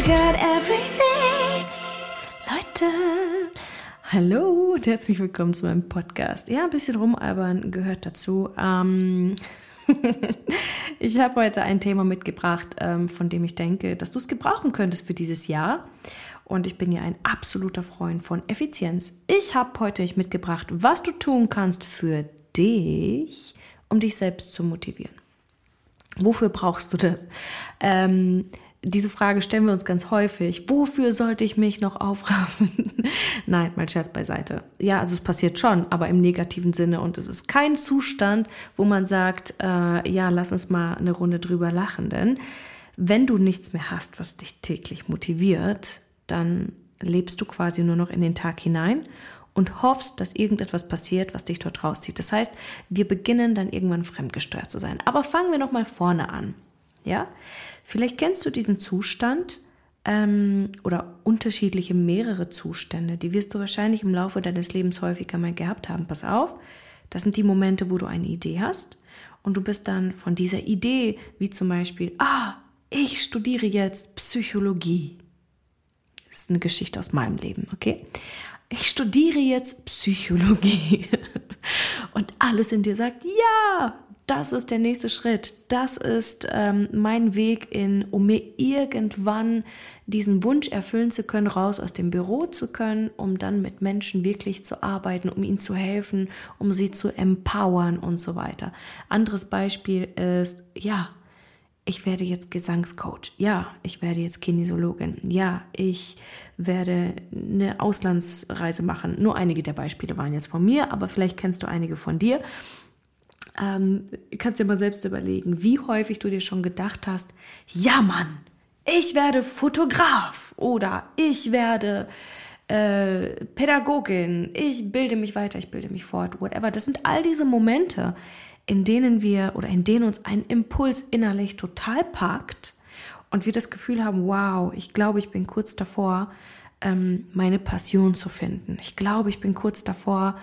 I got everything. Leute, hallo und herzlich willkommen zu meinem Podcast. Ja, ein bisschen rumalbern gehört dazu. Ähm, ich habe heute ein Thema mitgebracht, ähm, von dem ich denke, dass du es gebrauchen könntest für dieses Jahr. Und ich bin ja ein absoluter Freund von Effizienz. Ich habe heute euch mitgebracht, was du tun kannst für dich, um dich selbst zu motivieren. Wofür brauchst du das? Ähm, diese Frage stellen wir uns ganz häufig. Wofür sollte ich mich noch aufraffen? Nein, mal Scherz beiseite. Ja, also es passiert schon, aber im negativen Sinne. Und es ist kein Zustand, wo man sagt, äh, ja, lass uns mal eine Runde drüber lachen. Denn wenn du nichts mehr hast, was dich täglich motiviert, dann lebst du quasi nur noch in den Tag hinein und hoffst, dass irgendetwas passiert, was dich dort rauszieht. Das heißt, wir beginnen dann irgendwann fremdgesteuert zu sein. Aber fangen wir noch mal vorne an. Ja, vielleicht kennst du diesen Zustand ähm, oder unterschiedliche mehrere Zustände. Die wirst du wahrscheinlich im Laufe deines Lebens häufiger mal gehabt haben. Pass auf, das sind die Momente, wo du eine Idee hast und du bist dann von dieser Idee, wie zum Beispiel, ah, ich studiere jetzt Psychologie. Das ist eine Geschichte aus meinem Leben, okay? Ich studiere jetzt Psychologie. Und alles in dir sagt, ja, das ist der nächste Schritt. Das ist ähm, mein Weg in, um mir irgendwann diesen Wunsch erfüllen zu können, raus aus dem Büro zu können, um dann mit Menschen wirklich zu arbeiten, um ihnen zu helfen, um sie zu empowern und so weiter. Anderes Beispiel ist, ja, ich werde jetzt Gesangscoach. Ja, ich werde jetzt Kinesiologin. Ja, ich werde eine Auslandsreise machen. Nur einige der Beispiele waren jetzt von mir, aber vielleicht kennst du einige von dir. Ähm, kannst dir mal selbst überlegen, wie häufig du dir schon gedacht hast, ja Mann, ich werde Fotograf oder ich werde äh, Pädagogin, ich bilde mich weiter, ich bilde mich fort, whatever. Das sind all diese Momente, in denen wir oder in denen uns ein Impuls innerlich total packt und wir das Gefühl haben, wow, ich glaube, ich bin kurz davor, ähm, meine Passion zu finden. Ich glaube, ich bin kurz davor,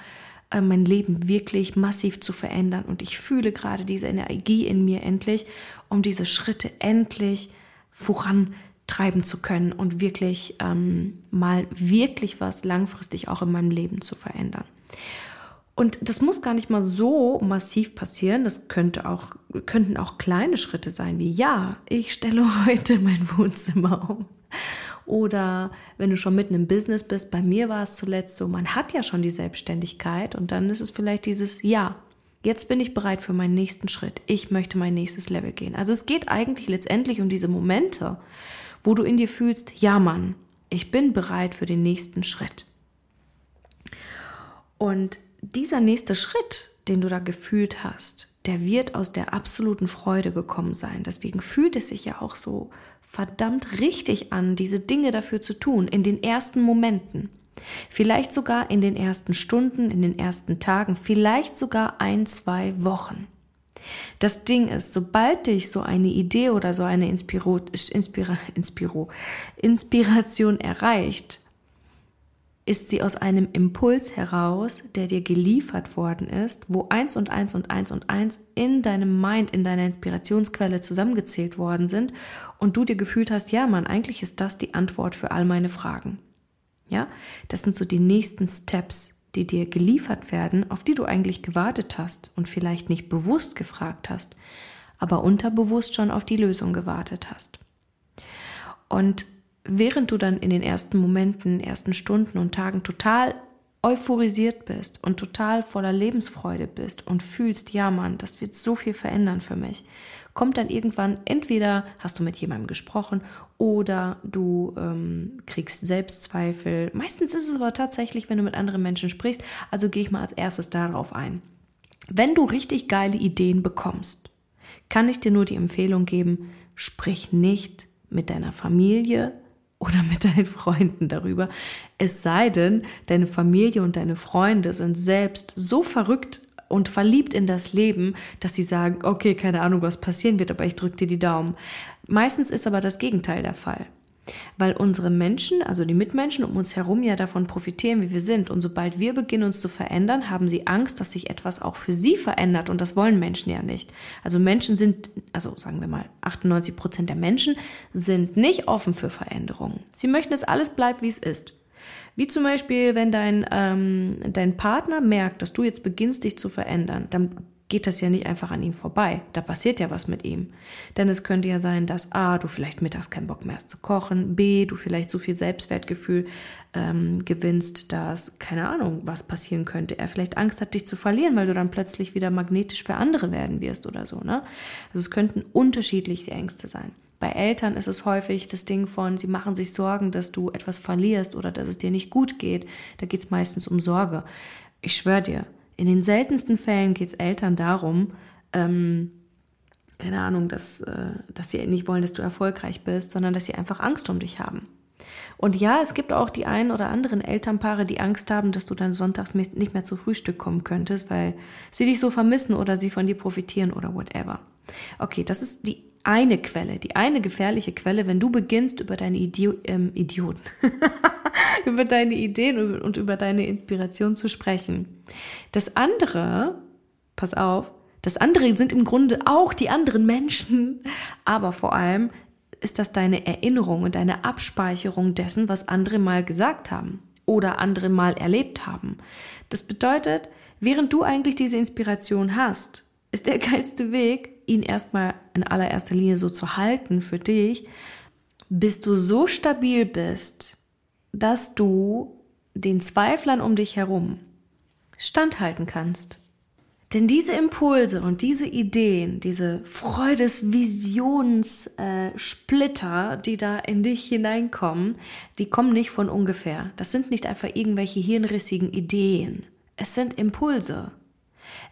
mein Leben wirklich massiv zu verändern und ich fühle gerade diese Energie in mir endlich, um diese Schritte endlich vorantreiben zu können und wirklich ähm, mal wirklich was langfristig auch in meinem Leben zu verändern. Und das muss gar nicht mal so massiv passieren. Das könnte auch, könnten auch kleine Schritte sein, wie ja, ich stelle heute mein Wohnzimmer um. Oder wenn du schon mitten im Business bist, bei mir war es zuletzt so, man hat ja schon die Selbstständigkeit und dann ist es vielleicht dieses Ja, jetzt bin ich bereit für meinen nächsten Schritt. Ich möchte mein nächstes Level gehen. Also es geht eigentlich letztendlich um diese Momente, wo du in dir fühlst, ja Mann, ich bin bereit für den nächsten Schritt. Und dieser nächste Schritt, den du da gefühlt hast, der wird aus der absoluten Freude gekommen sein. Deswegen fühlt es sich ja auch so verdammt richtig an, diese Dinge dafür zu tun, in den ersten Momenten. Vielleicht sogar in den ersten Stunden, in den ersten Tagen, vielleicht sogar ein, zwei Wochen. Das Ding ist, sobald dich so eine Idee oder so eine Inspiro, Inspira, Inspiro, Inspiration erreicht, ist sie aus einem Impuls heraus, der dir geliefert worden ist, wo eins und eins und eins und eins in deinem Mind, in deiner Inspirationsquelle zusammengezählt worden sind und du dir gefühlt hast, ja, Mann, eigentlich ist das die Antwort für all meine Fragen. Ja, das sind so die nächsten Steps, die dir geliefert werden, auf die du eigentlich gewartet hast und vielleicht nicht bewusst gefragt hast, aber unterbewusst schon auf die Lösung gewartet hast. Und während du dann in den ersten Momenten, ersten Stunden und Tagen total euphorisiert bist und total voller Lebensfreude bist und fühlst, ja Mann, das wird so viel verändern für mich, kommt dann irgendwann, entweder hast du mit jemandem gesprochen oder du ähm, kriegst Selbstzweifel. Meistens ist es aber tatsächlich, wenn du mit anderen Menschen sprichst, also gehe ich mal als erstes darauf ein. Wenn du richtig geile Ideen bekommst, kann ich dir nur die Empfehlung geben, sprich nicht mit deiner Familie, oder mit deinen Freunden darüber. Es sei denn, deine Familie und deine Freunde sind selbst so verrückt und verliebt in das Leben, dass sie sagen, okay, keine Ahnung, was passieren wird, aber ich drücke dir die Daumen. Meistens ist aber das Gegenteil der Fall. Weil unsere Menschen, also die Mitmenschen um uns herum ja davon profitieren, wie wir sind. Und sobald wir beginnen, uns zu verändern, haben sie Angst, dass sich etwas auch für sie verändert. Und das wollen Menschen ja nicht. Also Menschen sind, also sagen wir mal, 98 Prozent der Menschen sind nicht offen für Veränderungen. Sie möchten, dass alles bleibt, wie es ist. Wie zum Beispiel, wenn dein, ähm, dein Partner merkt, dass du jetzt beginnst, dich zu verändern, dann geht das ja nicht einfach an ihm vorbei. Da passiert ja was mit ihm. Denn es könnte ja sein, dass A, du vielleicht mittags keinen Bock mehr hast zu kochen, B, du vielleicht so viel Selbstwertgefühl ähm, gewinnst, dass, keine Ahnung, was passieren könnte. Er vielleicht Angst hat, dich zu verlieren, weil du dann plötzlich wieder magnetisch für andere werden wirst oder so. Ne? Also es könnten unterschiedliche Ängste sein. Bei Eltern ist es häufig das Ding von, sie machen sich Sorgen, dass du etwas verlierst oder dass es dir nicht gut geht. Da geht es meistens um Sorge. Ich schwöre dir, in den seltensten Fällen geht es Eltern darum, ähm, keine Ahnung, dass, äh, dass sie nicht wollen, dass du erfolgreich bist, sondern dass sie einfach Angst um dich haben. Und ja, es gibt auch die ein oder anderen Elternpaare, die Angst haben, dass du dann sonntags nicht mehr zu Frühstück kommen könntest, weil sie dich so vermissen oder sie von dir profitieren oder whatever. Okay, das ist die eine Quelle, die eine gefährliche Quelle, wenn du beginnst, über deine Idio ähm, Idioten, über deine Ideen und über deine Inspiration zu sprechen. Das andere, pass auf, das andere sind im Grunde auch die anderen Menschen, aber vor allem ist das deine Erinnerung und deine Abspeicherung dessen, was andere mal gesagt haben oder andere mal erlebt haben. Das bedeutet, während du eigentlich diese Inspiration hast, ist der geilste Weg, ihn erstmal in allererster Linie so zu halten für dich, bis du so stabil bist, dass du den Zweiflern um dich herum standhalten kannst. Denn diese Impulse und diese Ideen, diese Freudesvisionssplitter, äh, die da in dich hineinkommen, die kommen nicht von ungefähr. Das sind nicht einfach irgendwelche hirnrissigen Ideen. Es sind Impulse.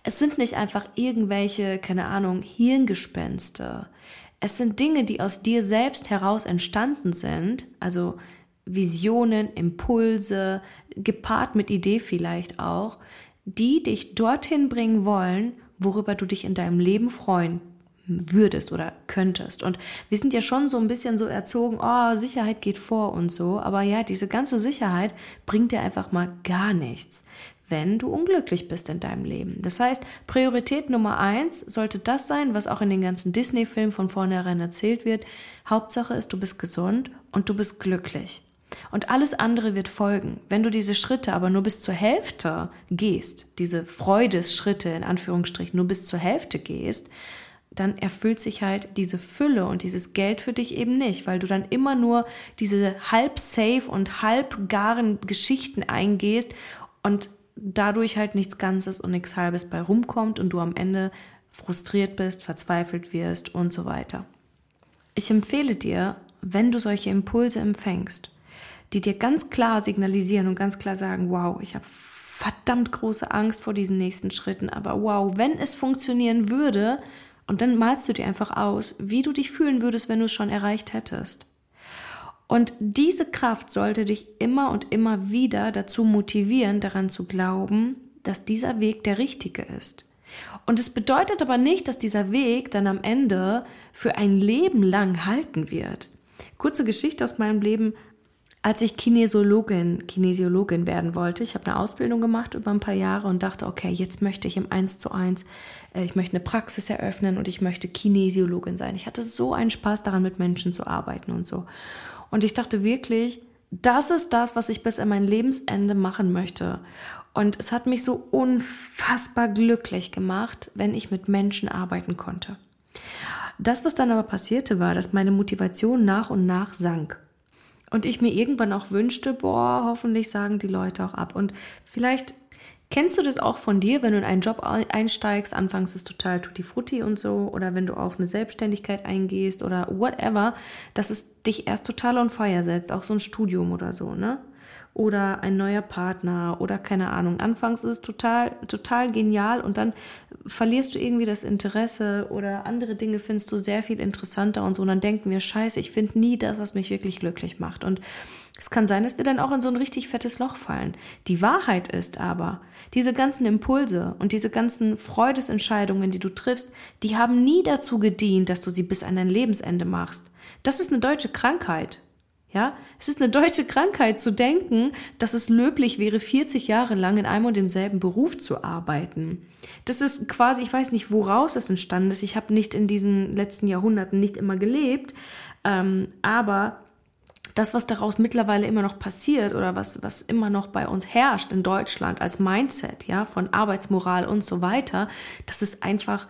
Es sind nicht einfach irgendwelche, keine Ahnung, Hirngespenste. Es sind Dinge, die aus dir selbst heraus entstanden sind, also Visionen, Impulse, gepaart mit Idee vielleicht auch, die dich dorthin bringen wollen, worüber du dich in deinem Leben freuen würdest oder könntest. Und wir sind ja schon so ein bisschen so erzogen, oh, Sicherheit geht vor und so. Aber ja, diese ganze Sicherheit bringt dir einfach mal gar nichts wenn du unglücklich bist in deinem Leben. Das heißt, Priorität Nummer eins sollte das sein, was auch in den ganzen Disney-Filmen von vornherein erzählt wird. Hauptsache ist, du bist gesund und du bist glücklich. Und alles andere wird folgen. Wenn du diese Schritte aber nur bis zur Hälfte gehst, diese Freudesschritte in Anführungsstrichen nur bis zur Hälfte gehst, dann erfüllt sich halt diese Fülle und dieses Geld für dich eben nicht, weil du dann immer nur diese halb safe und halb garen Geschichten eingehst und dadurch halt nichts Ganzes und nichts Halbes bei rumkommt und du am Ende frustriert bist, verzweifelt wirst und so weiter. Ich empfehle dir, wenn du solche Impulse empfängst, die dir ganz klar signalisieren und ganz klar sagen, wow, ich habe verdammt große Angst vor diesen nächsten Schritten, aber wow, wenn es funktionieren würde, und dann malst du dir einfach aus, wie du dich fühlen würdest, wenn du es schon erreicht hättest. Und diese Kraft sollte dich immer und immer wieder dazu motivieren, daran zu glauben, dass dieser Weg der richtige ist. Und es bedeutet aber nicht, dass dieser Weg dann am Ende für ein Leben lang halten wird. Kurze Geschichte aus meinem Leben. Als ich Kinesiologin, Kinesiologin werden wollte, ich habe eine Ausbildung gemacht über ein paar Jahre und dachte, okay, jetzt möchte ich im 1 zu 1, äh, ich möchte eine Praxis eröffnen und ich möchte Kinesiologin sein. Ich hatte so einen Spaß daran, mit Menschen zu arbeiten und so. Und ich dachte wirklich, das ist das, was ich bis an mein Lebensende machen möchte. Und es hat mich so unfassbar glücklich gemacht, wenn ich mit Menschen arbeiten konnte. Das, was dann aber passierte, war, dass meine Motivation nach und nach sank. Und ich mir irgendwann auch wünschte, boah, hoffentlich sagen die Leute auch ab. Und vielleicht Kennst du das auch von dir, wenn du in einen Job einsteigst, anfangs ist total tutti frutti und so, oder wenn du auch eine Selbstständigkeit eingehst oder whatever, dass es dich erst total on fire setzt, auch so ein Studium oder so, ne? Oder ein neuer Partner oder keine Ahnung. Anfangs ist es total, total genial und dann verlierst du irgendwie das Interesse oder andere Dinge findest du sehr viel interessanter und so. Und dann denken wir, scheiße, ich finde nie das, was mich wirklich glücklich macht. Und es kann sein, dass wir dann auch in so ein richtig fettes Loch fallen. Die Wahrheit ist aber, diese ganzen Impulse und diese ganzen Freudesentscheidungen, die du triffst, die haben nie dazu gedient, dass du sie bis an dein Lebensende machst. Das ist eine deutsche Krankheit. Ja, es ist eine deutsche Krankheit zu denken, dass es löblich wäre, 40 Jahre lang in einem und demselben Beruf zu arbeiten. Das ist quasi, ich weiß nicht, woraus es entstanden ist. Ich habe nicht in diesen letzten Jahrhunderten nicht immer gelebt, ähm, aber das, was daraus mittlerweile immer noch passiert oder was, was immer noch bei uns herrscht in Deutschland als Mindset, ja, von Arbeitsmoral und so weiter, das ist einfach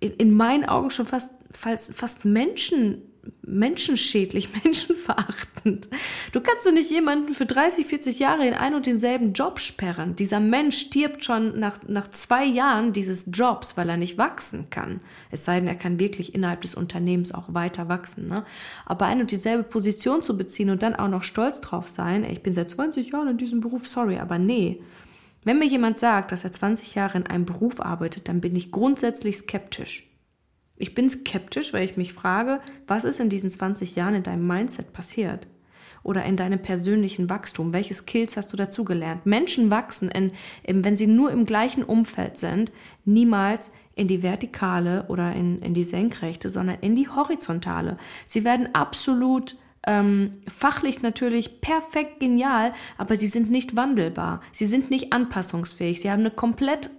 in, in meinen Augen schon fast, fast, fast Menschen menschenschädlich, menschenverachtend. Du kannst doch nicht jemanden für 30, 40 Jahre in ein und denselben Job sperren. Dieser Mensch stirbt schon nach, nach zwei Jahren dieses Jobs, weil er nicht wachsen kann. Es sei denn, er kann wirklich innerhalb des Unternehmens auch weiter wachsen. Ne? Aber ein und dieselbe Position zu beziehen und dann auch noch stolz drauf sein, ich bin seit 20 Jahren in diesem Beruf, sorry, aber nee. Wenn mir jemand sagt, dass er 20 Jahre in einem Beruf arbeitet, dann bin ich grundsätzlich skeptisch. Ich bin skeptisch, weil ich mich frage, was ist in diesen 20 Jahren in deinem Mindset passiert? Oder in deinem persönlichen Wachstum? Welche Skills hast du dazugelernt? Menschen wachsen, in, in, wenn sie nur im gleichen Umfeld sind, niemals in die vertikale oder in, in die senkrechte, sondern in die horizontale. Sie werden absolut ähm, fachlich natürlich perfekt genial, aber sie sind nicht wandelbar. Sie sind nicht anpassungsfähig. Sie haben eine komplett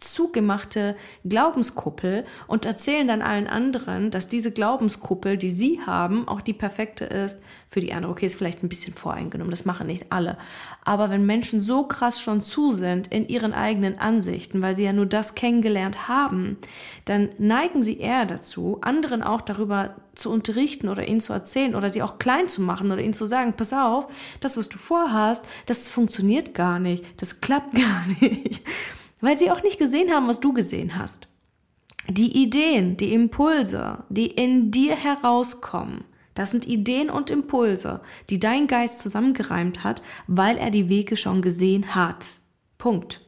zugemachte Glaubenskuppel und erzählen dann allen anderen, dass diese Glaubenskuppel, die sie haben, auch die perfekte ist für die andere. Okay, ist vielleicht ein bisschen voreingenommen, das machen nicht alle. Aber wenn Menschen so krass schon zu sind in ihren eigenen Ansichten, weil sie ja nur das kennengelernt haben, dann neigen sie eher dazu, anderen auch darüber zu unterrichten oder ihnen zu erzählen oder sie auch klein zu machen oder ihnen zu sagen, pass auf, das, was du vorhast, das funktioniert gar nicht, das klappt gar nicht weil sie auch nicht gesehen haben, was du gesehen hast. Die Ideen, die Impulse, die in dir herauskommen, das sind Ideen und Impulse, die dein Geist zusammengereimt hat, weil er die Wege schon gesehen hat. Punkt.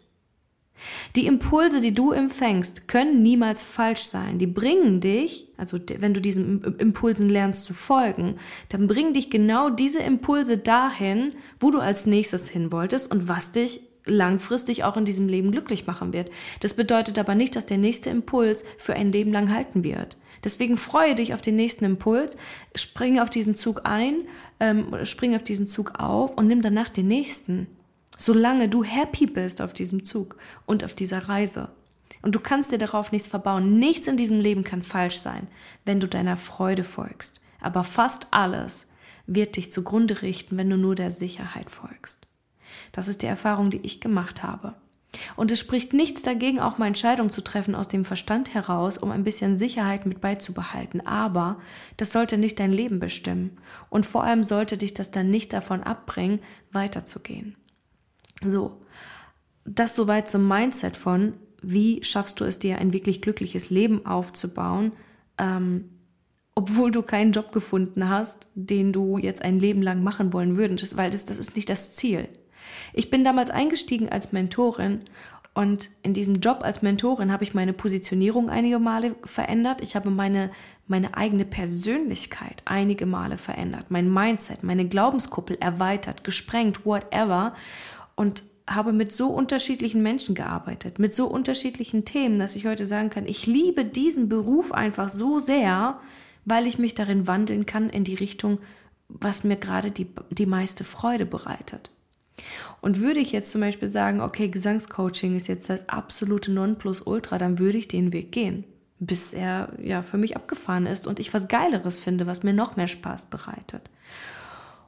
Die Impulse, die du empfängst, können niemals falsch sein. Die bringen dich, also wenn du diesen Impulsen lernst zu folgen, dann bringen dich genau diese Impulse dahin, wo du als nächstes hin wolltest und was dich langfristig auch in diesem Leben glücklich machen wird. Das bedeutet aber nicht, dass der nächste Impuls für ein Leben lang halten wird. Deswegen freue dich auf den nächsten Impuls, springe auf diesen Zug ein, ähm, springe auf diesen Zug auf und nimm danach den nächsten. Solange du happy bist auf diesem Zug und auf dieser Reise. Und du kannst dir darauf nichts verbauen. Nichts in diesem Leben kann falsch sein, wenn du deiner Freude folgst. Aber fast alles wird dich zugrunde richten, wenn du nur der Sicherheit folgst. Das ist die Erfahrung, die ich gemacht habe. Und es spricht nichts dagegen, auch mal Entscheidungen zu treffen aus dem Verstand heraus, um ein bisschen Sicherheit mit beizubehalten. Aber das sollte nicht dein Leben bestimmen. Und vor allem sollte dich das dann nicht davon abbringen, weiterzugehen. So, das soweit zum Mindset von, wie schaffst du es dir, ein wirklich glückliches Leben aufzubauen, ähm, obwohl du keinen Job gefunden hast, den du jetzt ein Leben lang machen wollen würdest, weil das, das ist nicht das Ziel. Ich bin damals eingestiegen als Mentorin und in diesem Job als Mentorin habe ich meine Positionierung einige Male verändert. Ich habe meine, meine eigene Persönlichkeit einige Male verändert, mein Mindset, meine Glaubenskuppel erweitert, gesprengt, whatever. Und habe mit so unterschiedlichen Menschen gearbeitet, mit so unterschiedlichen Themen, dass ich heute sagen kann, ich liebe diesen Beruf einfach so sehr, weil ich mich darin wandeln kann in die Richtung, was mir gerade die, die meiste Freude bereitet. Und würde ich jetzt zum Beispiel sagen, okay, Gesangscoaching ist jetzt das absolute Nonplusultra, dann würde ich den Weg gehen, bis er ja für mich abgefahren ist und ich was Geileres finde, was mir noch mehr Spaß bereitet.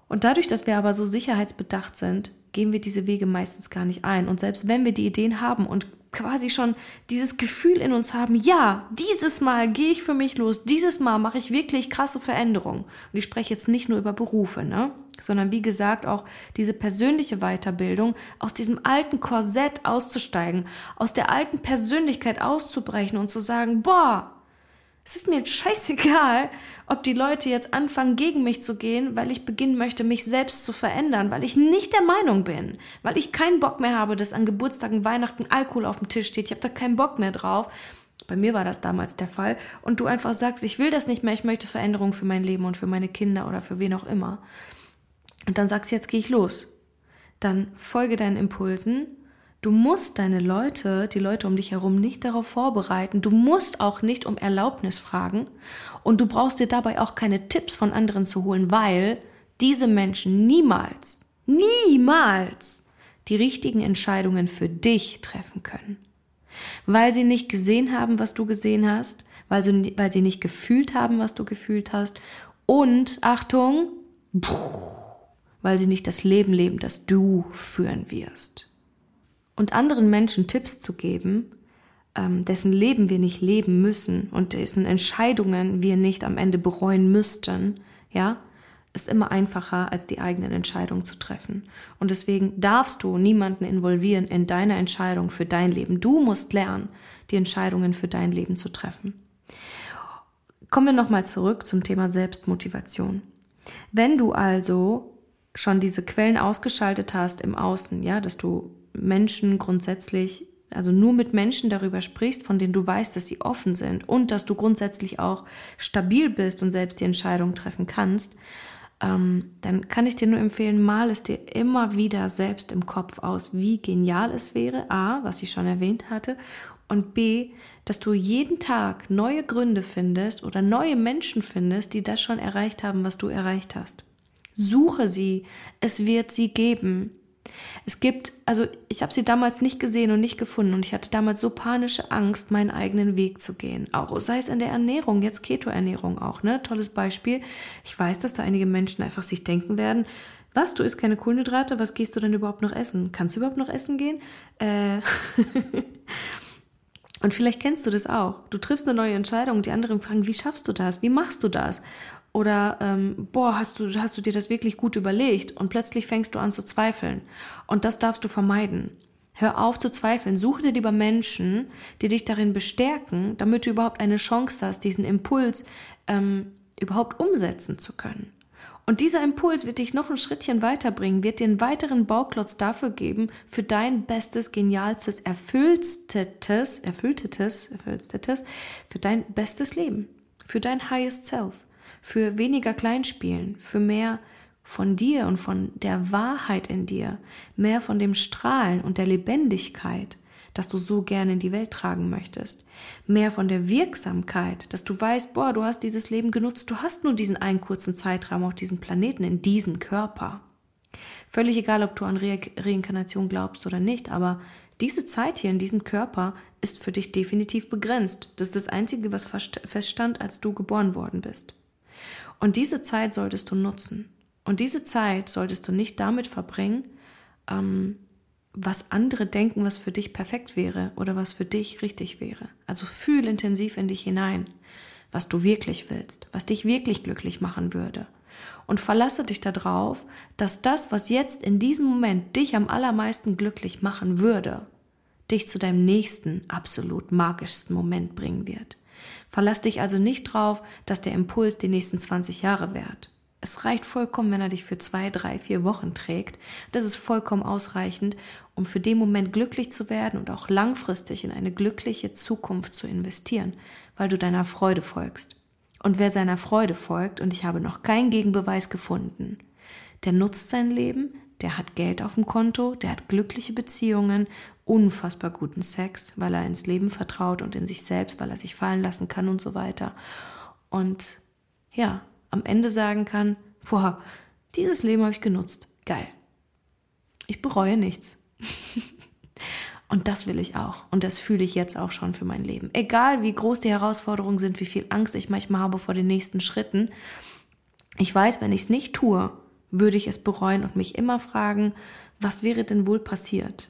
Und dadurch, dass wir aber so sicherheitsbedacht sind, gehen wir diese Wege meistens gar nicht ein. Und selbst wenn wir die Ideen haben und quasi schon dieses Gefühl in uns haben, ja, dieses Mal gehe ich für mich los, dieses Mal mache ich wirklich krasse Veränderungen. Und ich spreche jetzt nicht nur über Berufe, ne? sondern wie gesagt auch diese persönliche Weiterbildung, aus diesem alten Korsett auszusteigen, aus der alten Persönlichkeit auszubrechen und zu sagen, boah, es ist mir jetzt scheißegal, ob die Leute jetzt anfangen, gegen mich zu gehen, weil ich beginnen möchte, mich selbst zu verändern, weil ich nicht der Meinung bin, weil ich keinen Bock mehr habe, dass an Geburtstagen, Weihnachten Alkohol auf dem Tisch steht. Ich habe da keinen Bock mehr drauf. Bei mir war das damals der Fall. Und du einfach sagst, ich will das nicht mehr, ich möchte Veränderungen für mein Leben und für meine Kinder oder für wen auch immer. Und dann sagst du, jetzt gehe ich los. Dann folge deinen Impulsen Du musst deine Leute, die Leute um dich herum nicht darauf vorbereiten. Du musst auch nicht um Erlaubnis fragen und du brauchst dir dabei auch keine Tipps von anderen zu holen, weil diese Menschen niemals, niemals die richtigen Entscheidungen für dich treffen können. Weil sie nicht gesehen haben, was du gesehen hast, weil sie, weil sie nicht gefühlt haben, was du gefühlt hast und, Achtung, weil sie nicht das Leben leben, das du führen wirst. Und anderen Menschen Tipps zu geben, ähm, dessen Leben wir nicht leben müssen und dessen Entscheidungen wir nicht am Ende bereuen müssten, ja, ist immer einfacher, als die eigenen Entscheidungen zu treffen. Und deswegen darfst du niemanden involvieren in deine Entscheidung für dein Leben. Du musst lernen, die Entscheidungen für dein Leben zu treffen. Kommen wir nochmal zurück zum Thema Selbstmotivation. Wenn du also schon diese Quellen ausgeschaltet hast im Außen, ja, dass du Menschen grundsätzlich also nur mit Menschen darüber sprichst, von denen du weißt, dass sie offen sind und dass du grundsätzlich auch stabil bist und selbst die Entscheidung treffen kannst, ähm, dann kann ich dir nur empfehlen, mal es dir immer wieder selbst im Kopf aus, wie genial es wäre, a, was ich schon erwähnt hatte, und b, dass du jeden Tag neue Gründe findest oder neue Menschen findest, die das schon erreicht haben, was du erreicht hast. Suche sie, es wird sie geben. Es gibt, also ich habe sie damals nicht gesehen und nicht gefunden und ich hatte damals so panische Angst, meinen eigenen Weg zu gehen. Auch sei es in der Ernährung, jetzt Keto-Ernährung auch, ne? Tolles Beispiel. Ich weiß, dass da einige Menschen einfach sich denken werden, was, du isst keine Kohlenhydrate, was gehst du denn überhaupt noch essen? Kannst du überhaupt noch essen gehen? Äh und vielleicht kennst du das auch. Du triffst eine neue Entscheidung und die anderen fragen, wie schaffst du das? Wie machst du das? Oder, ähm, boah, hast du, hast du dir das wirklich gut überlegt? Und plötzlich fängst du an zu zweifeln. Und das darfst du vermeiden. Hör auf zu zweifeln. Suche dir lieber Menschen, die dich darin bestärken, damit du überhaupt eine Chance hast, diesen Impuls ähm, überhaupt umsetzen zu können. Und dieser Impuls wird dich noch ein Schrittchen weiterbringen, wird dir einen weiteren Bauklotz dafür geben, für dein bestes, genialstes, erfülltetes, erfülltetes, erfülltetes, für dein bestes Leben, für dein highest self für weniger Kleinspielen, für mehr von dir und von der Wahrheit in dir, mehr von dem Strahlen und der Lebendigkeit, das du so gerne in die Welt tragen möchtest, mehr von der Wirksamkeit, dass du weißt, boah, du hast dieses Leben genutzt, du hast nur diesen einen kurzen Zeitraum auf diesem Planeten, in diesem Körper. Völlig egal, ob du an Re Reinkarnation glaubst oder nicht, aber diese Zeit hier in diesem Körper ist für dich definitiv begrenzt. Das ist das Einzige, was feststand, als du geboren worden bist. Und diese Zeit solltest du nutzen. Und diese Zeit solltest du nicht damit verbringen, ähm, was andere denken, was für dich perfekt wäre oder was für dich richtig wäre. Also fühl intensiv in dich hinein, was du wirklich willst, was dich wirklich glücklich machen würde. Und verlasse dich darauf, dass das, was jetzt in diesem Moment dich am allermeisten glücklich machen würde, dich zu deinem nächsten absolut magischsten Moment bringen wird. Verlass dich also nicht drauf, dass der Impuls die nächsten 20 Jahre währt. Es reicht vollkommen, wenn er dich für zwei, drei, vier Wochen trägt. Das ist vollkommen ausreichend, um für den Moment glücklich zu werden und auch langfristig in eine glückliche Zukunft zu investieren, weil du deiner Freude folgst. Und wer seiner Freude folgt, und ich habe noch keinen Gegenbeweis gefunden, der nutzt sein Leben, der hat Geld auf dem Konto, der hat glückliche Beziehungen, unfassbar guten Sex, weil er ins Leben vertraut und in sich selbst, weil er sich fallen lassen kann und so weiter. Und ja, am Ende sagen kann, boah, dieses Leben habe ich genutzt. Geil. Ich bereue nichts. und das will ich auch. Und das fühle ich jetzt auch schon für mein Leben. Egal wie groß die Herausforderungen sind, wie viel Angst ich manchmal habe vor den nächsten Schritten. Ich weiß, wenn ich es nicht tue, würde ich es bereuen und mich immer fragen, was wäre denn wohl passiert?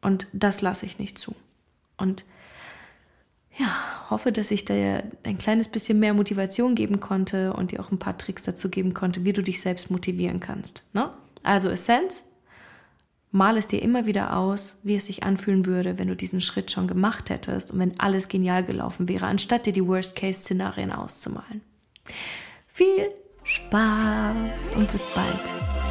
Und das lasse ich nicht zu. Und ja, hoffe, dass ich dir ein kleines bisschen mehr Motivation geben konnte und dir auch ein paar Tricks dazu geben konnte, wie du dich selbst motivieren kannst. Ne? Also Essenz, mal es dir immer wieder aus, wie es sich anfühlen würde, wenn du diesen Schritt schon gemacht hättest und wenn alles genial gelaufen wäre, anstatt dir die Worst-Case-Szenarien auszumalen. Viel Spaß und bis bald.